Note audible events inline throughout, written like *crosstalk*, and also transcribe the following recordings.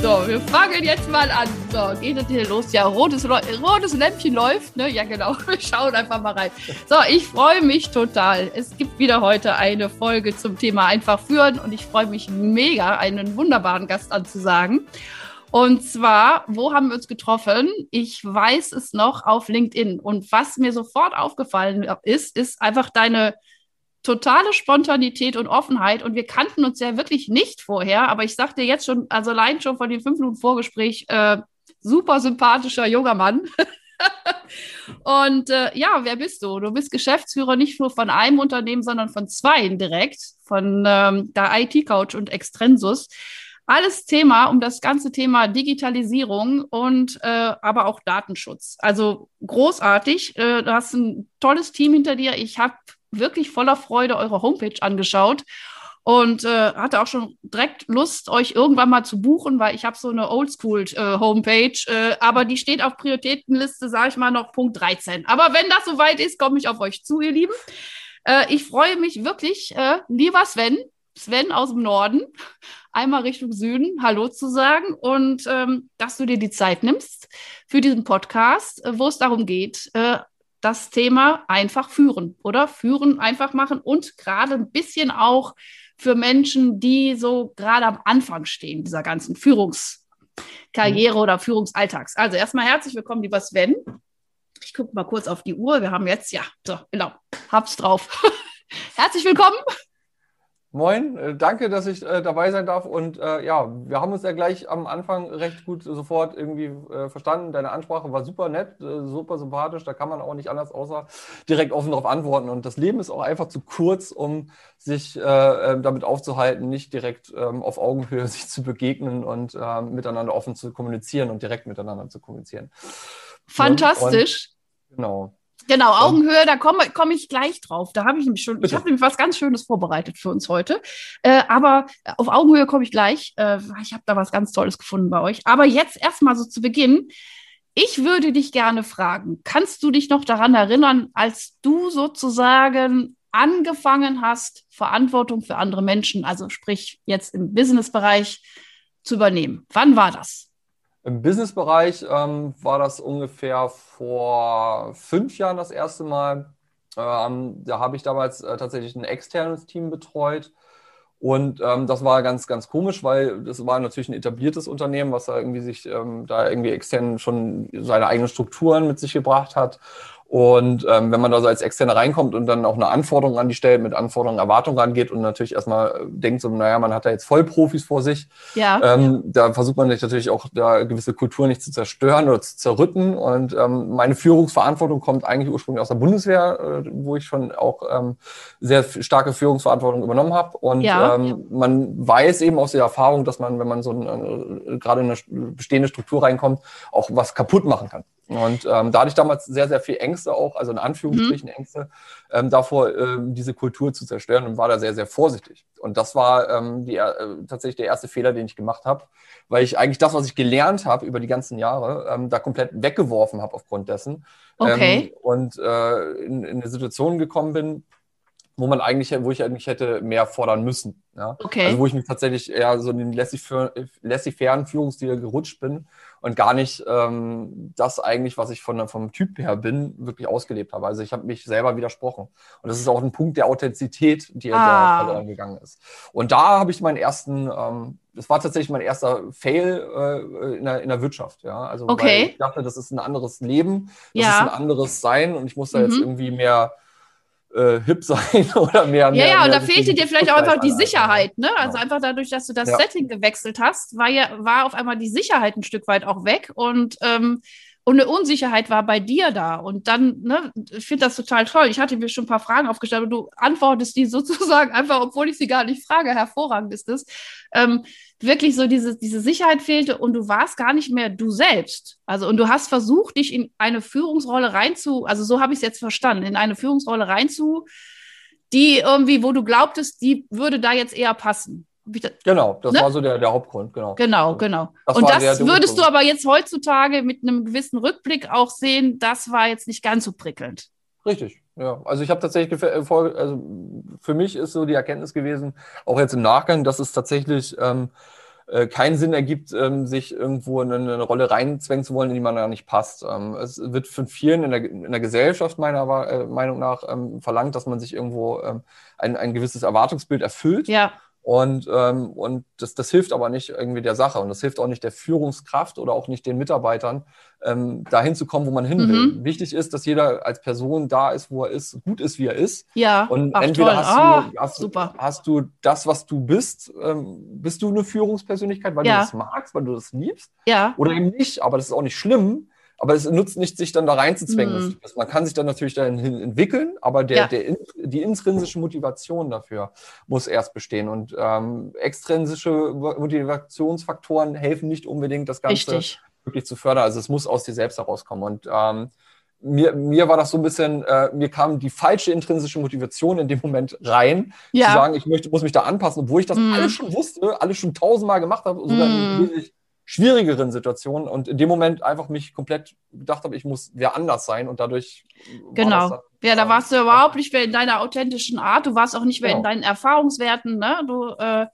So, wir fangen jetzt mal an. So, geht es hier los? Ja, rotes, rotes Lämpchen läuft, ne? Ja, genau. *laughs* Wir schauen einfach mal rein. So, ich freue mich total. Es gibt wieder heute eine Folge zum Thema einfach führen und ich freue mich mega, einen wunderbaren Gast anzusagen. Und zwar, wo haben wir uns getroffen? Ich weiß es noch auf LinkedIn. Und was mir sofort aufgefallen ist, ist einfach deine totale Spontanität und Offenheit und wir kannten uns ja wirklich nicht vorher, aber ich sagte jetzt schon, also allein schon von den fünf Minuten Vorgespräch, äh, super sympathischer junger Mann. *laughs* und äh, ja, wer bist du? Du bist Geschäftsführer nicht nur von einem Unternehmen, sondern von zwei direkt, von ähm, der IT-Couch und Extrensus. Alles Thema um das ganze Thema Digitalisierung und äh, aber auch Datenschutz. Also großartig. Äh, du hast ein tolles Team hinter dir. Ich habe wirklich voller Freude eure Homepage angeschaut und äh, hatte auch schon direkt Lust, euch irgendwann mal zu buchen, weil ich habe so eine Oldschool-Homepage, äh, äh, aber die steht auf Prioritätenliste, sage ich mal, noch Punkt 13. Aber wenn das soweit ist, komme ich auf euch zu, ihr Lieben. Äh, ich freue mich wirklich, äh, lieber Sven, Sven aus dem Norden, einmal Richtung Süden Hallo zu sagen und ähm, dass du dir die Zeit nimmst für diesen Podcast, wo es darum geht, äh, das Thema einfach führen, oder? Führen einfach machen und gerade ein bisschen auch für Menschen, die so gerade am Anfang stehen, dieser ganzen Führungskarriere mhm. oder Führungsalltags. Also erstmal herzlich willkommen, lieber Sven. Ich gucke mal kurz auf die Uhr. Wir haben jetzt, ja, so, genau, hab's drauf. *laughs* herzlich willkommen. Moin, äh, danke, dass ich äh, dabei sein darf. Und äh, ja, wir haben uns ja gleich am Anfang recht gut sofort irgendwie äh, verstanden. Deine Ansprache war super nett, äh, super sympathisch. Da kann man auch nicht anders außer direkt offen darauf antworten. Und das Leben ist auch einfach zu kurz, um sich äh, damit aufzuhalten, nicht direkt ähm, auf Augenhöhe *laughs* sich zu begegnen und miteinander offen zu kommunizieren und direkt miteinander zu kommunizieren. Fantastisch. Und, genau. Genau, Augenhöhe, da komme komm ich gleich drauf. Da habe ich nämlich schon, Bitte. ich habe nämlich was ganz Schönes vorbereitet für uns heute. Äh, aber auf Augenhöhe komme ich gleich. Äh, ich habe da was ganz Tolles gefunden bei euch. Aber jetzt erstmal so zu Beginn. Ich würde dich gerne fragen, kannst du dich noch daran erinnern, als du sozusagen angefangen hast, Verantwortung für andere Menschen, also sprich jetzt im Businessbereich, zu übernehmen? Wann war das? Im Businessbereich ähm, war das ungefähr vor fünf Jahren das erste Mal. Ähm, da habe ich damals äh, tatsächlich ein externes Team betreut. Und ähm, das war ganz, ganz komisch, weil das war natürlich ein etabliertes Unternehmen, was da irgendwie sich ähm, da irgendwie extern schon seine eigenen Strukturen mit sich gebracht hat. Und ähm, wenn man da so als Externe reinkommt und dann auch eine Anforderung an die stellt, mit Anforderungen, Erwartungen rangeht und natürlich erstmal äh, denkt so, naja, man hat da jetzt Vollprofis vor sich, ja. ähm, da versucht man sich natürlich auch da gewisse Kultur nicht zu zerstören oder zu zerrütten. Und ähm, meine Führungsverantwortung kommt eigentlich ursprünglich aus der Bundeswehr, äh, wo ich schon auch ähm, sehr starke Führungsverantwortung übernommen habe. Und ja. ähm, man weiß eben aus der Erfahrung, dass man, wenn man so ein, äh, gerade in eine bestehende Struktur reinkommt, auch was kaputt machen kann. Und ähm, da hatte ich damals sehr, sehr viel Ängste auch, also in Anführungsstrichen mhm. Ängste, ähm, davor, ähm, diese Kultur zu zerstören und war da sehr, sehr vorsichtig. Und das war ähm, die, äh, tatsächlich der erste Fehler, den ich gemacht habe, weil ich eigentlich das, was ich gelernt habe über die ganzen Jahre, ähm, da komplett weggeworfen habe aufgrund dessen. Okay. Ähm, und äh, in, in eine Situation gekommen bin, wo man eigentlich, wo ich eigentlich hätte mehr fordern müssen. Ja? Okay. Also wo ich mich tatsächlich eher so in den laissez-fairen Führungsstil gerutscht bin und gar nicht ähm, das eigentlich, was ich von, vom Typ her bin, wirklich ausgelebt habe. Also ich habe mich selber widersprochen. Und das ist auch ein Punkt der Authentizität, die ah. da verloren gegangen ist. Und da habe ich meinen ersten, ähm, das war tatsächlich mein erster Fail äh, in, der, in der Wirtschaft. Ja? Also okay. ich dachte, das ist ein anderes Leben, das ja. ist ein anderes Sein und ich muss da mhm. jetzt irgendwie mehr äh, hip sein *laughs* oder mehr. Ja, ja, und da fehlte dir vielleicht auch einfach die Sicherheit, ne? Also genau. einfach dadurch, dass du das ja. Setting gewechselt hast, war ja, war auf einmal die Sicherheit ein Stück weit auch weg und ähm, und eine Unsicherheit war bei dir da. Und dann, ne, ich finde das total toll. Ich hatte mir schon ein paar Fragen aufgestellt und du antwortest die *laughs* sozusagen einfach, obwohl ich sie gar nicht frage. Hervorragend ist es. Ähm, wirklich so diese, diese Sicherheit fehlte und du warst gar nicht mehr du selbst. Also, und du hast versucht, dich in eine Führungsrolle reinzu, also so habe ich es jetzt verstanden, in eine Führungsrolle reinzu, die irgendwie, wo du glaubtest, die würde da jetzt eher passen. Genau, das ne? war so der, der Hauptgrund, genau. Genau, genau. Das und das der, der würdest du aber jetzt heutzutage mit einem gewissen Rückblick auch sehen, das war jetzt nicht ganz so prickelnd. Richtig, ja. Also ich habe tatsächlich, äh, also für mich ist so die Erkenntnis gewesen, auch jetzt im Nachgang, dass es tatsächlich ähm, äh, keinen Sinn ergibt, ähm, sich irgendwo in eine Rolle reinzwängen zu wollen, in die man ja nicht passt. Ähm, es wird von vielen in der, in der Gesellschaft meiner äh, Meinung nach ähm, verlangt, dass man sich irgendwo ähm, ein, ein gewisses Erwartungsbild erfüllt. Ja. Und, ähm, und das, das hilft aber nicht irgendwie der Sache und das hilft auch nicht der Führungskraft oder auch nicht den Mitarbeitern, ähm, dahin zu kommen, wo man hin will. Mhm. Wichtig ist, dass jeder als Person da ist, wo er ist, gut ist, wie er ist. Ja. Und Ach, entweder hast, du, hast, super. hast du das, was du bist, ähm, bist du eine Führungspersönlichkeit, weil ja. du das magst, weil du das liebst. Ja. Oder eben nicht, aber das ist auch nicht schlimm. Aber es nutzt nicht, sich dann da reinzuzwängen. Mhm. Man kann sich dann natürlich dahin entwickeln, aber der, ja. der, die intrinsische Motivation dafür muss erst bestehen. Und ähm, extrinsische Motivationsfaktoren helfen nicht unbedingt, das Ganze Richtig. wirklich zu fördern. Also es muss aus dir selbst herauskommen. Und ähm, mir, mir war das so ein bisschen, äh, mir kam die falsche intrinsische Motivation in dem Moment rein, ja. zu sagen, ich möchte, muss mich da anpassen, obwohl ich das mm. alles schon wusste, alles schon tausendmal gemacht habe, sogar mm. Schwierigeren Situationen und in dem Moment einfach mich komplett gedacht habe, ich muss wer anders sein und dadurch. Genau. Dann, ja, da warst du überhaupt nicht mehr in deiner authentischen Art, du warst auch nicht mehr genau. in deinen Erfahrungswerten, ne? Du äh,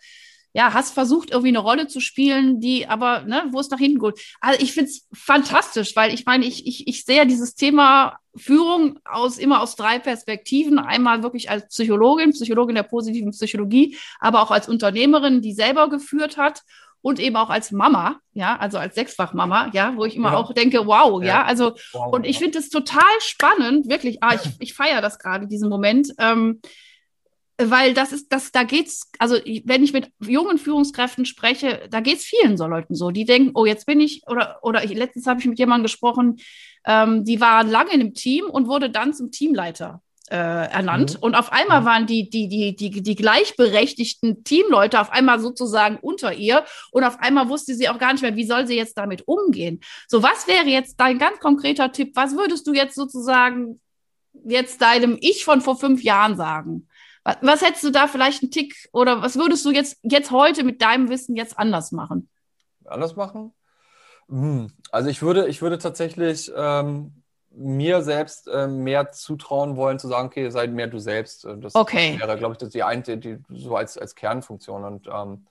ja, hast versucht, irgendwie eine Rolle zu spielen, die aber, ne, wo es nach hinten geht. Also ich finde es fantastisch, weil ich meine, ich, ich, ich sehe dieses Thema Führung aus immer aus drei Perspektiven. Einmal wirklich als Psychologin, Psychologin der positiven Psychologie, aber auch als Unternehmerin, die selber geführt hat und eben auch als Mama, ja, also als Sechsfachmama, ja, wo ich immer ja. auch denke, wow, ja, ja also wow, und ich finde es total spannend, wirklich, ah, ich, *laughs* ich feiere das gerade, diesen Moment, ähm, weil das ist, das, da geht's, also wenn ich mit jungen Führungskräften spreche, da geht's vielen so Leuten so, die denken, oh, jetzt bin ich, oder, oder ich, letztens habe ich mit jemandem gesprochen, ähm, die war lange in einem Team und wurde dann zum Teamleiter äh, ernannt. Mhm. Und auf einmal mhm. waren die, die, die, die, die gleichberechtigten Teamleute auf einmal sozusagen unter ihr. Und auf einmal wusste sie auch gar nicht mehr, wie soll sie jetzt damit umgehen. So, was wäre jetzt dein ganz konkreter Tipp? Was würdest du jetzt sozusagen jetzt deinem Ich von vor fünf Jahren sagen? Was, was hättest du da vielleicht einen Tick oder was würdest du jetzt, jetzt heute mit deinem Wissen jetzt anders machen? Anders machen? Hm, also ich würde, ich würde tatsächlich ähm, mir selbst äh, mehr zutrauen wollen, zu sagen, okay, sei mehr du selbst. Äh, das, okay. wäre, glaube ich, das die eine, die, so als, als Kernfunktion. Und ähm,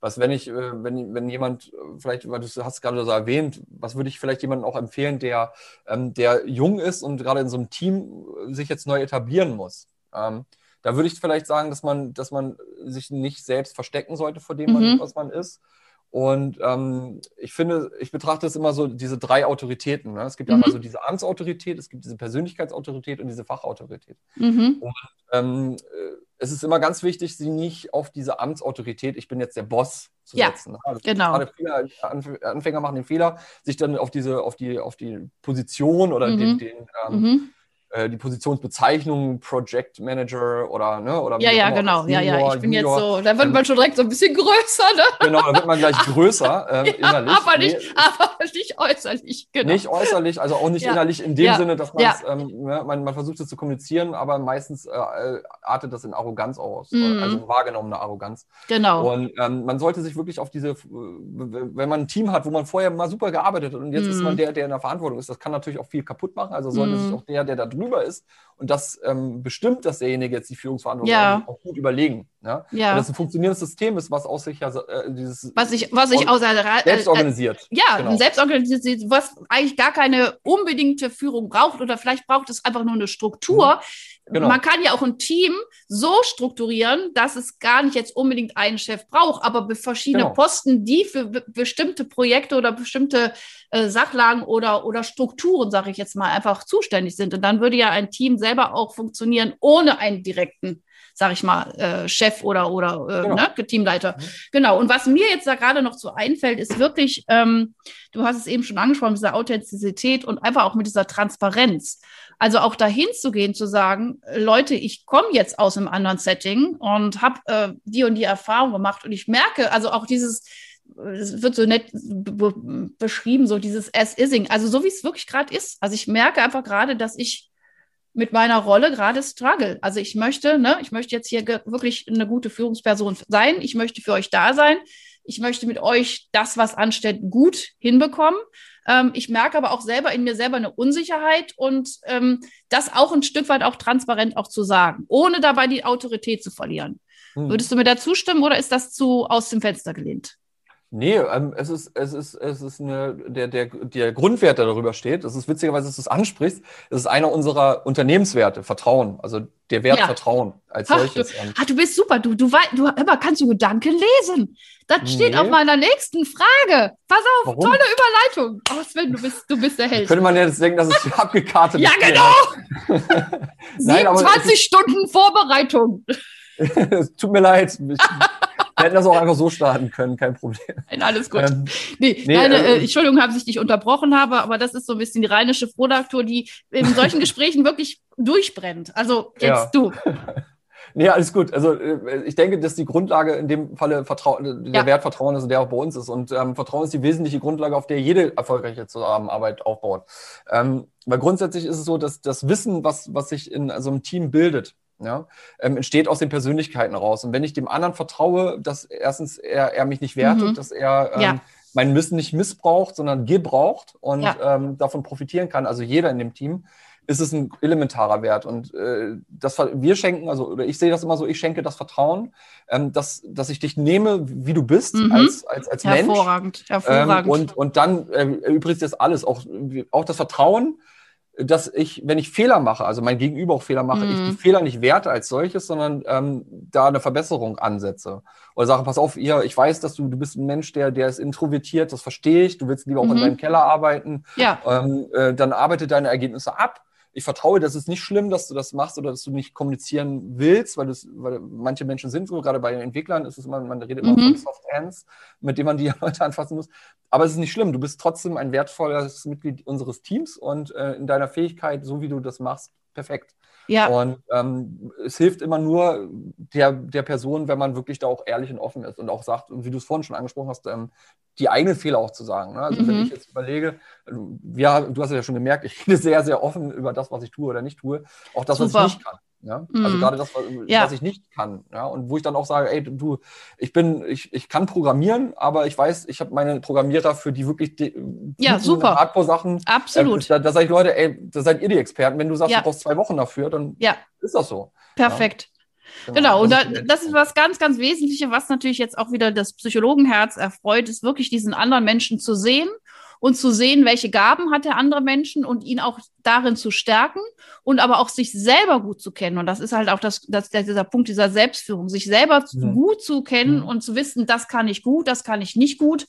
was, wenn ich, äh, wenn, wenn jemand, äh, vielleicht, weil du hast gerade so erwähnt, was würde ich vielleicht jemandem auch empfehlen, der, ähm, der jung ist und gerade in so einem Team sich jetzt neu etablieren muss? Ähm, da würde ich vielleicht sagen, dass man, dass man sich nicht selbst verstecken sollte vor dem, mhm. was man ist, und ähm, ich finde, ich betrachte es immer so, diese drei Autoritäten. Ne? Es gibt mhm. einmal so diese Amtsautorität, es gibt diese Persönlichkeitsautorität und diese Fachautorität. Mhm. Und ähm, äh, es ist immer ganz wichtig, sie nicht auf diese Amtsautorität, ich bin jetzt der Boss, zu ja, setzen. Ne? Also genau. Fehler, Anfänger machen den Fehler, sich dann auf diese, auf die, auf die Position oder mhm. den, den ähm, mhm. Äh, die Positionsbezeichnung Project Manager oder ne oder ja ja genau Senior, ja ja ich bin Junior. jetzt so da wird ähm, man schon direkt so ein bisschen größer ne *laughs* genau da wird man gleich *laughs* größer ähm, ja, innerlich aber nicht nee, aber *laughs* nicht äußerlich genau. nicht äußerlich also auch nicht ja. innerlich in dem ja. Sinne dass ähm, ne, man man versucht es zu kommunizieren aber meistens äh, äh artet das in Arroganz aus mhm. also wahrgenommene Arroganz genau und ähm, man sollte sich wirklich auf diese wenn man ein Team hat wo man vorher mal super gearbeitet hat und jetzt mhm. ist man der der in der Verantwortung ist das kann natürlich auch viel kaputt machen also sollte mhm. sich auch der der da drüber ist und das ähm, bestimmt, dass derjenige jetzt die Führungsverantwortung ja. auch gut überlegen. Ne? Ja. Und das ein funktionierendes System ist, was aus sich ja äh, dieses was ich was ich außer äh, selbst organisiert. Äh, ja, genau. selbst organisiert, was eigentlich gar keine unbedingte Führung braucht oder vielleicht braucht es einfach nur eine Struktur. Mhm. Genau. Man kann ja auch ein Team so strukturieren, dass es gar nicht jetzt unbedingt einen Chef braucht, aber verschiedene genau. Posten, die für bestimmte Projekte oder bestimmte äh, Sachlagen oder, oder Strukturen, sage ich jetzt mal, einfach zuständig sind. Und dann würde ja ein Team selber auch funktionieren ohne einen direkten, sage ich mal, äh, Chef oder, oder äh, genau. ne, Teamleiter. Mhm. Genau. Und was mir jetzt da gerade noch so einfällt, ist wirklich, ähm, du hast es eben schon angesprochen, diese Authentizität und einfach auch mit dieser Transparenz. Also auch dahin zu gehen, zu sagen, Leute, ich komme jetzt aus einem anderen Setting und habe äh, die und die Erfahrung gemacht und ich merke, also auch dieses, es wird so nett beschrieben, so dieses As-Ising, also so wie es wirklich gerade ist. Also ich merke einfach gerade, dass ich mit meiner Rolle gerade struggle. Also ich möchte, ne, ich möchte jetzt hier wirklich eine gute Führungsperson sein. Ich möchte für euch da sein. Ich möchte mit euch das, was ansteht, gut hinbekommen. Ähm, ich merke aber auch selber in mir selber eine Unsicherheit und ähm, das auch ein Stück weit auch transparent auch zu sagen, ohne dabei die Autorität zu verlieren. Hm. Würdest du mir da zustimmen oder ist das zu aus dem Fenster gelehnt? Nee, ähm, es ist, es ist, es ist eine, der, der, der Grundwert, der darüber steht. Das ist witzigerweise, dass du es ansprichst. Das ist einer unserer Unternehmenswerte, Vertrauen. Also der Wert ja. Vertrauen als Ach, solches. Du, ach, du bist super. Du, du, du, immer kannst du Gedanken lesen. Das steht nee. auf meiner nächsten Frage. Pass auf, Warum? tolle Überleitung. Oh, Sven, du bist, du bist der Held. Könnte man jetzt denken, dass es abgekartet ist. ja, genau. *laughs* Nein, 27 Stunden Vorbereitung. *laughs* es tut mir leid. Ich, *laughs* hätten das auch einfach so starten können, kein Problem. Nein, alles gut. Ähm, nee, nee deine, äh, äh, Entschuldigung, habe ich dich unterbrochen habe, aber das ist so ein bisschen die rheinische Frohnatur, die in solchen *laughs* Gesprächen wirklich durchbrennt. Also jetzt ja. du. *laughs* Nee, alles gut. Also äh, ich denke, dass die Grundlage in dem Falle Vertrauen, der ja. Wert Vertrauen ist und der auch bei uns ist. Und ähm, Vertrauen ist die wesentliche Grundlage, auf der jede erfolgreiche Zusammenarbeit aufbaut. Ähm, weil grundsätzlich ist es so, dass das Wissen, was, was sich in so einem Team bildet, ja, ähm, entsteht aus den Persönlichkeiten raus. Und wenn ich dem anderen vertraue, dass erstens er, er mich nicht wertet, mhm. dass er ähm, ja. mein Wissen nicht missbraucht, sondern gebraucht und ja. ähm, davon profitieren kann, also jeder in dem Team, ist es ein elementarer Wert. Und äh, das wir schenken, also oder ich sehe das immer so, ich schenke das Vertrauen, ähm, dass, dass ich dich nehme, wie du bist, mhm. als, als, als Mensch. Hervorragend, hervorragend. Ähm, und, und dann äh, übrigens das alles, auch, auch das Vertrauen, dass ich, wenn ich Fehler mache, also mein Gegenüber auch Fehler mache, mhm. ich die mhm. Fehler nicht werte als solches, sondern ähm, da eine Verbesserung ansetze. Oder sage, pass auf, ihr, ich weiß, dass du, du bist ein Mensch, der, der ist introvertiert, das verstehe ich, du willst lieber auch mhm. in deinem Keller arbeiten. Ja. Ähm, äh, dann arbeite deine Ergebnisse ab ich vertraue, das ist nicht schlimm, dass du das machst oder dass du nicht kommunizieren willst, weil, das, weil manche Menschen sind so, gerade bei den Entwicklern ist es immer, man redet immer mhm. von Soft Hands, mit denen man die *laughs* Leute anfassen muss. Aber es ist nicht schlimm, du bist trotzdem ein wertvolles Mitglied unseres Teams und äh, in deiner Fähigkeit, so wie du das machst, perfekt. Ja. Und ähm, es hilft immer nur der, der Person, wenn man wirklich da auch ehrlich und offen ist und auch sagt, und wie du es vorhin schon angesprochen hast, ähm, die eigenen Fehler auch zu sagen. Ne? Also mhm. wenn ich jetzt überlege, ja, du hast ja schon gemerkt, ich rede *laughs* sehr, sehr offen über das, was ich tue oder nicht tue. Auch das, Super. was ich nicht kann. Ja? Mhm. Also gerade das, was, ja. was, ich nicht kann. Ja? Und wo ich dann auch sage, ey, du, ich bin, ich, ich kann programmieren, aber ich weiß, ich habe meine Programmierer für die wirklich die, ja, super. Hardcore-Sachen. Absolut. Äh, da, da sage ich, Leute, ey, da seid ihr die Experten. Wenn du sagst, ja. du brauchst zwei Wochen dafür, dann ist das so. Perfekt. Genau, genau. und da, das ist was ganz, ganz Wesentliches, was natürlich jetzt auch wieder das Psychologenherz erfreut, ist wirklich diesen anderen Menschen zu sehen und zu sehen, welche Gaben hat der andere Menschen und ihn auch darin zu stärken und aber auch sich selber gut zu kennen. Und das ist halt auch das, das, dieser Punkt dieser Selbstführung, sich selber mhm. gut zu kennen mhm. und zu wissen, das kann ich gut, das kann ich nicht gut.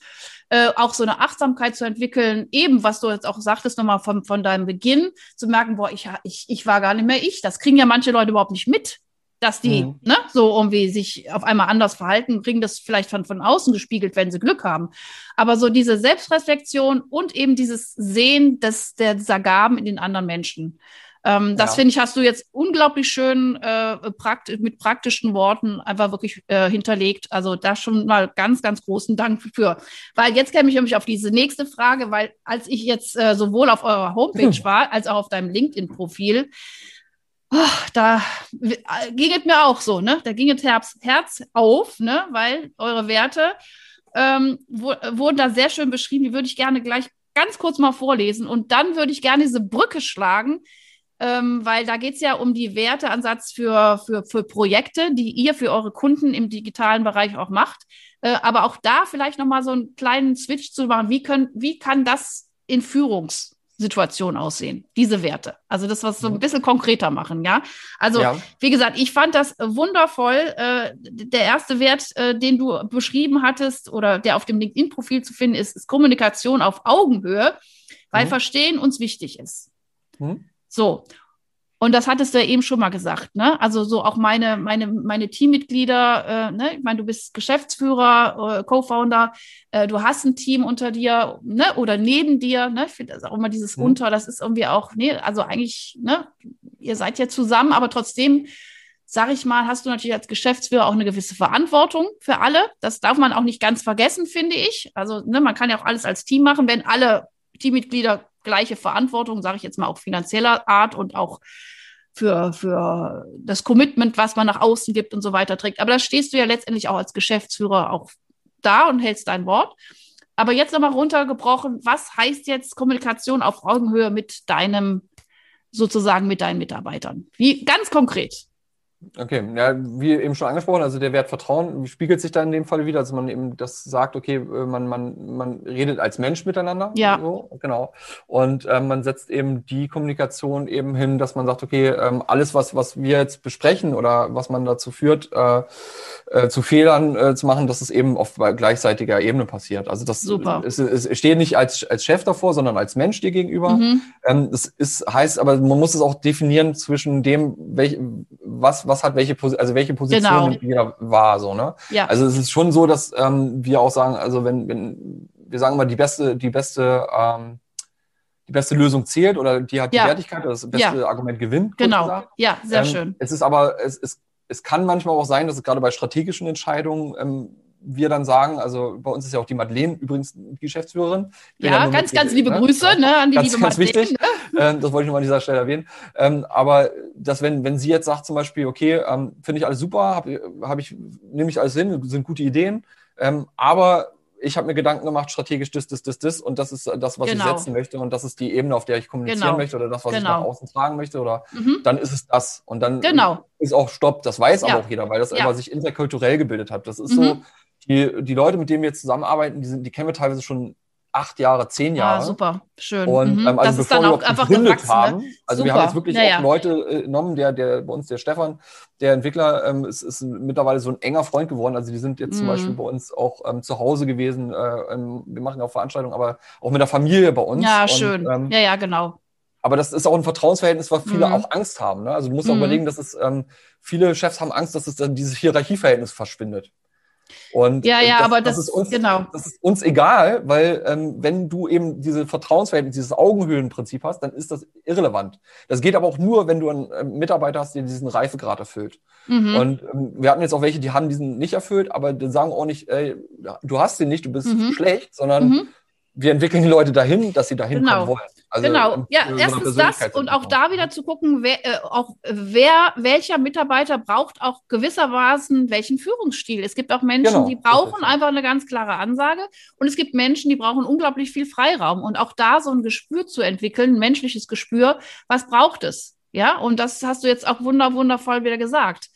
Äh, auch so eine Achtsamkeit zu entwickeln, eben was du jetzt auch sagtest, nochmal von, von deinem Beginn, zu merken, boah, ich, ich, ich war gar nicht mehr ich. Das kriegen ja manche Leute überhaupt nicht mit dass die mhm. ne, so irgendwie sich auf einmal anders verhalten, kriegen das vielleicht von, von außen gespiegelt, wenn sie Glück haben. Aber so diese Selbstreflexion und eben dieses Sehen des, der, dieser Gaben in den anderen Menschen. Ähm, das ja. finde ich, hast du jetzt unglaublich schön äh, prakt mit praktischen Worten einfach wirklich äh, hinterlegt. Also da schon mal ganz, ganz großen Dank für. Weil jetzt käme ich nämlich auf diese nächste Frage, weil als ich jetzt äh, sowohl auf eurer Homepage *laughs* war, als auch auf deinem LinkedIn-Profil, oh, da ging es mir auch so, ne? Da ging das Herz, Herz auf, ne? Weil eure Werte ähm, wo, wurden da sehr schön beschrieben. Die würde ich gerne gleich ganz kurz mal vorlesen. Und dann würde ich gerne diese Brücke schlagen, ähm, weil da geht es ja um die Werteansatz für, für, für Projekte, die ihr für eure Kunden im digitalen Bereich auch macht. Äh, aber auch da vielleicht nochmal so einen kleinen Switch zu machen. Wie, können, wie kann das in Führungs- Situation aussehen, diese Werte. Also das, was so ein bisschen konkreter machen, ja. Also, ja. wie gesagt, ich fand das wundervoll. Äh, der erste Wert, äh, den du beschrieben hattest oder der auf dem LinkedIn-Profil zu finden ist, ist Kommunikation auf Augenhöhe, weil mhm. Verstehen uns wichtig ist. Mhm. So. Und das hattest du ja eben schon mal gesagt, ne? Also so auch meine, meine, meine Teammitglieder, äh, ne? Ich meine, du bist Geschäftsführer, äh, Co-Founder, äh, du hast ein Team unter dir, ne? Oder neben dir, ne? Ich finde das auch immer dieses mhm. Unter, das ist irgendwie auch, ne? Also eigentlich, ne? Ihr seid ja zusammen, aber trotzdem, sag ich mal, hast du natürlich als Geschäftsführer auch eine gewisse Verantwortung für alle. Das darf man auch nicht ganz vergessen, finde ich. Also, ne? Man kann ja auch alles als Team machen, wenn alle Teammitglieder gleiche Verantwortung, sage ich jetzt mal auch finanzieller Art und auch für, für das Commitment, was man nach außen gibt und so weiter trägt. Aber da stehst du ja letztendlich auch als Geschäftsführer auch da und hältst dein Wort. Aber jetzt nochmal runtergebrochen, was heißt jetzt Kommunikation auf Augenhöhe mit deinem, sozusagen mit deinen Mitarbeitern? Wie ganz konkret? Okay, ja, wie eben schon angesprochen, also der Wert Vertrauen spiegelt sich da in dem Fall wieder, dass man eben das sagt, okay, äh, man, man, man redet als Mensch miteinander. Ja. So, genau. Und ähm, man setzt eben die Kommunikation eben hin, dass man sagt, okay, ähm, alles, was, was wir jetzt besprechen oder was man dazu führt, äh, äh, zu Fehlern äh, zu machen, dass es eben auf gleichzeitiger Ebene passiert. Also das Super. Ist, ich stehe nicht als, als Chef davor, sondern als Mensch dir gegenüber. Mhm. Ähm, das ist, heißt aber, man muss es auch definieren zwischen dem, welch, was, was hat welche, also welche Position genau. jeder war, so, ne? Ja. Also es ist schon so, dass ähm, wir auch sagen, also wenn, wenn, wir sagen immer, die beste, die beste, ähm, die beste Lösung zählt oder die hat die Ja. Wertigkeit oder das beste Ja. Argument gewinnt. Genau. Ja, sehr Ähm, schön. Es ist aber, es, es, es kann manchmal auch sein, dass es gerade bei strategischen Entscheidungen ähm, wir dann sagen, also bei uns ist ja auch die Madeleine übrigens die Geschäftsführerin. Ich Ja, nur ganz, ganz liebe ne? Grüße Ja. ne, an die Ganz, liebe ganz Madeleine. wichtig. Ähm, das wollte ich nur an dieser Stelle erwähnen. Ähm, aber dass wenn, wenn sie jetzt sagt zum Beispiel, okay, ähm, finde ich alles super, habe hab ich, nehme ich alles hin, sind gute Ideen, aber ich habe mir Gedanken gemacht, strategisch das, das, das, das und das ist das, was Genau. ich setzen möchte und das ist die Ebene, auf der ich kommunizieren Genau. möchte oder das, was ich Genau. nach außen tragen möchte oder Mhm. dann ist es das. Und dann Genau. ist auch Stopp. Das weiß Ja. aber auch jeder, weil das Ja. sich interkulturell gebildet hat. Das ist Mhm. so, die, die Leute, mit denen wir jetzt zusammenarbeiten, die, sind, die kennen wir teilweise schon acht Jahre, zehn Ja, Jahre. super, schön. Und mhm. ähm, also das ist bevor dann wir auch einfach gegründet gewachsen. haben, Ne? also wir Super. haben jetzt wirklich Ja, auch ja. Leute äh, genommen, der, der bei uns der Stefan, der Entwickler, ähm, ist, ist mittlerweile so ein enger Freund geworden. Also die sind jetzt zum Mhm. Beispiel bei uns auch ähm, zu Hause gewesen. Äh, ähm, wir machen auch Veranstaltungen, aber auch mit der Familie bei uns. Ja, Und, schön. ähm, ja, ja, genau. aber das ist auch ein Vertrauensverhältnis, was viele Mhm. auch Angst haben. Ne? Also du musst auch Mhm. überlegen, dass es ähm, viele Chefs haben Angst, dass es dann dieses Hierarchieverhältnis verschwindet. Und Ja, äh, ja, das, aber das das- ist uns, genau. das ist uns egal, weil ähm, wenn du eben diese Vertrauensverhältnis, dieses Augenhöhlenprinzip hast, dann ist das irrelevant. Das geht aber auch nur, wenn du einen ähm, Mitarbeiter hast, der diesen Reifegrad erfüllt. Mhm. Und ähm, wir hatten jetzt auch welche, die haben diesen nicht erfüllt, aber die sagen auch nicht, ey, du hast den nicht, du bist Mhm. schlecht, sondern Mhm. wir entwickeln die Leute dahin, dass sie dahin Genau. kommen wollen. Also, genau, ja, erstens das und auch da wieder zu gucken, wer, äh, auch wer, welcher Mitarbeiter braucht auch gewissermaßen welchen Führungsstil. Es gibt auch Menschen, Genau, die brauchen einfach eine ganz klare Ansage und es gibt Menschen, die brauchen unglaublich viel Freiraum und auch da so ein Gespür zu entwickeln, ein menschliches Gespür, was braucht es? Ja, und das hast du jetzt auch wunder, wundervoll wieder gesagt.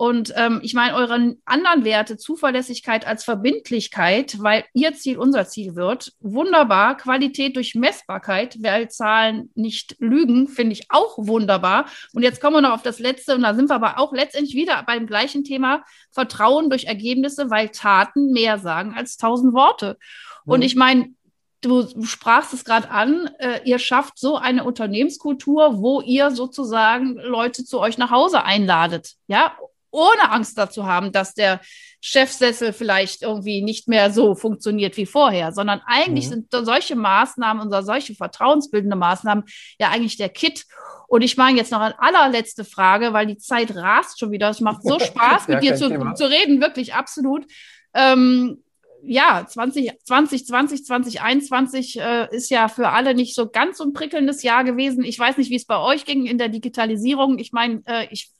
Und ähm, ich meine, eure anderen Werte, Zuverlässigkeit als Verbindlichkeit, weil ihr Ziel unser Ziel wird, wunderbar. Qualität durch Messbarkeit, weil Zahlen nicht lügen, finde ich auch wunderbar. Und jetzt kommen wir noch auf das Letzte, und da sind wir aber auch letztendlich wieder beim gleichen Thema, Vertrauen durch Ergebnisse, weil Taten mehr sagen als tausend Worte. Und Mhm. ich meine, du sprachst es gerade an, äh, ihr schafft so eine Unternehmenskultur, wo ihr sozusagen Leute zu euch nach Hause einladet, ja, ohne Angst dazu haben, dass der Chefsessel vielleicht irgendwie nicht mehr so funktioniert wie vorher, sondern eigentlich Mhm. sind solche Maßnahmen oder solche vertrauensbildende Maßnahmen ja eigentlich der Kit. Und ich meine jetzt noch eine allerletzte Frage, weil die Zeit rast schon wieder. Es macht so *laughs* Spaß, mit dir zu, Thema. zu reden, wirklich absolut. Ähm, ja, 20, 2020, 2021 äh, ist ja für alle nicht so ganz so ein prickelndes Jahr gewesen. Ich weiß nicht, wie es bei euch ging in der Digitalisierung. Ich meine, äh, ich,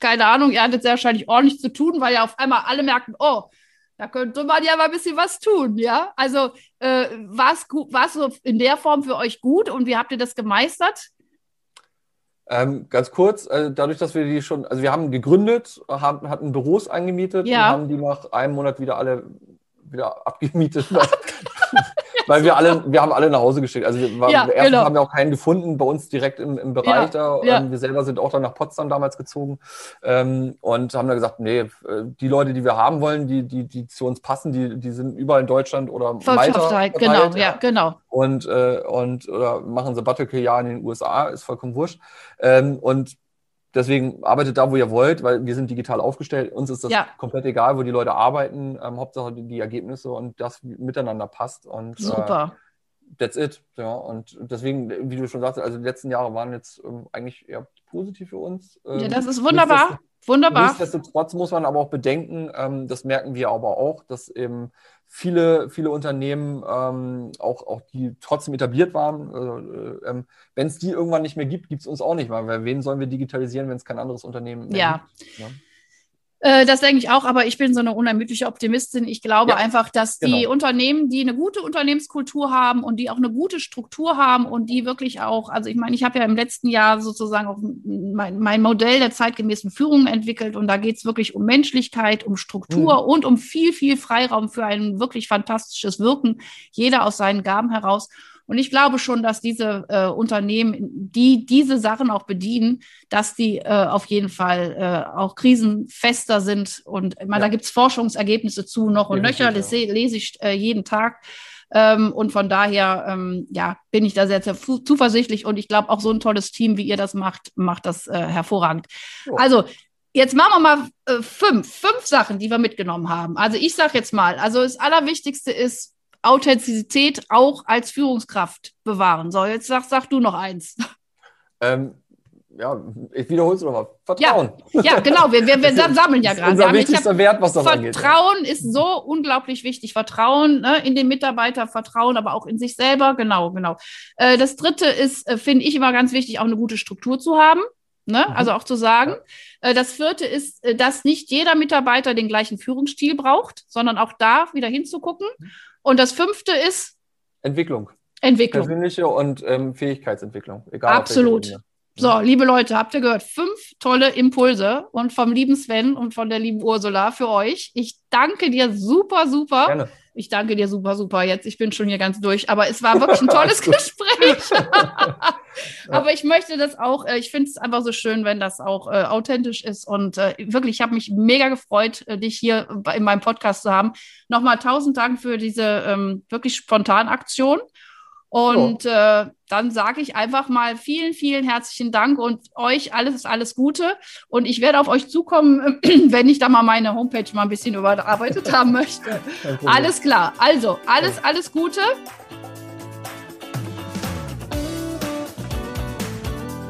keine Ahnung, ihr hattet sehr wahrscheinlich ordentlich zu tun, weil ja auf einmal alle merken, oh, da könnte man ja mal ein bisschen was tun, ja? Also äh, war es so in der Form für euch gut und wie habt ihr das gemeistert? Ähm, ganz kurz, äh, dadurch, dass wir die schon, also wir haben gegründet, haben, hatten Büros eingemietet Ja. und haben die nach einem Monat wieder alle wieder abgemietet. *laughs* *laughs* Weil wir alle, wir haben alle nach Hause geschickt. Also wir, war, Ja, genau. haben wir auch keinen gefunden bei uns direkt im, im Bereich da. ja. Ähm, wir selber sind auch dann nach Potsdam damals gezogen ähm, und haben da gesagt, nee, äh, die Leute, die wir haben wollen, die, die, die zu uns passen, die, die sind überall in Deutschland oder Malta Volkschaftheit, genau, ja, genau. und, äh, und oder machen Sabbatical-Jahr in den USA, ist vollkommen wurscht. Ähm, und deswegen arbeitet da, wo ihr wollt, weil wir sind digital aufgestellt. Uns ist das Ja. komplett egal, wo die Leute arbeiten. Ähm, Hauptsache die, die Ergebnisse und das miteinander passt. Und äh, Super. that's it. Ja, und deswegen, wie du schon sagst, also die letzten Jahre waren jetzt ähm, eigentlich eher positiv für uns. Ähm, Ja, das ist wunderbar. Wunderbar. Nichtsdestotrotz muss man aber auch bedenken, ähm, das merken wir aber auch, dass eben viele, viele Unternehmen, ähm, auch, auch die trotzdem etabliert waren, äh, ähm, wenn es die irgendwann nicht mehr gibt, gibt es uns auch nicht mehr. Weil wen sollen wir digitalisieren, wenn es kein anderes Unternehmen mehr Ja. gibt? Ja. Äh, das denke ich auch, aber ich bin so eine unermüdliche Optimistin. Ich glaube Ja, einfach, dass die genau. Unternehmen, die eine gute Unternehmenskultur haben und die auch eine gute Struktur haben und die wirklich auch, also ich meine, ich habe ja im letzten Jahr sozusagen auch mein, mein Modell der zeitgemäßen Führung entwickelt und da geht es wirklich um Menschlichkeit, um Struktur und um viel, viel Freiraum für ein wirklich fantastisches Wirken, jeder aus seinen Gaben heraus. Und ich glaube schon, dass diese äh, Unternehmen, die diese Sachen auch bedienen, dass die äh, auf jeden Fall äh, auch krisenfester sind. Und ich meine, Ja. da gibt es Forschungsergebnisse zu noch und Definitiv, nöcher, das se- lese ich äh, jeden Tag. Ähm, und von daher, ähm, ja, bin ich da sehr, sehr zuversichtlich. Und ich glaube, auch so ein tolles Team, wie ihr das macht, macht das äh, hervorragend. Jo. Also, Jetzt machen wir mal äh, fünf, fünf Sachen, die wir mitgenommen haben. Also ich sage jetzt mal, also das Allerwichtigste ist Authentizität auch als Führungskraft bewahren. So, jetzt sag, sag du noch eins. Ähm, ja, ich wiederhole es nochmal. Vertrauen. Ja, genau, wir, wir, wir sammeln ja Das ist gerade. unser wichtigster Wert, was das angeht. Vertrauen ist so unglaublich wichtig. Vertrauen ne, in den Mitarbeiter, Vertrauen aber auch in sich selber. Genau, genau. Äh, das dritte ist, äh, finde ich immer ganz wichtig, auch eine gute Struktur zu haben. Ne? Mhm. Also auch zu sagen. Äh, das vierte ist, dass nicht jeder Mitarbeiter den gleichen Führungsstil braucht, sondern auch da wieder hinzugucken. Und das fünfte ist Entwicklung. Entwicklung. Persönliche und ähm, Fähigkeitsentwicklung. Egal Absolut. So, liebe Leute, habt ihr gehört? Fünf tolle Impulse und vom lieben Sven und von der lieben Ursula für euch. Ich danke dir super, super. Gerne. Ich danke dir super, super jetzt. Ich bin schon hier ganz durch, aber es war wirklich ein *laughs* tolles Gespräch. *laughs* aber ich möchte das auch, äh, ich finde es einfach so schön, wenn das auch äh, authentisch ist und äh, wirklich, ich habe mich mega gefreut, äh, dich hier bei- in meinem Podcast zu haben. Nochmal tausend Dank für diese ähm, wirklich spontane Aktion. Und äh, dann sage ich einfach mal vielen, vielen herzlichen Dank und euch alles, alles Gute. Und ich werde auf euch zukommen, *clears throat* wenn ich da mal meine Homepage mal ein bisschen überarbeitet haben möchte. Alles klar. Also, alles, alles Gute.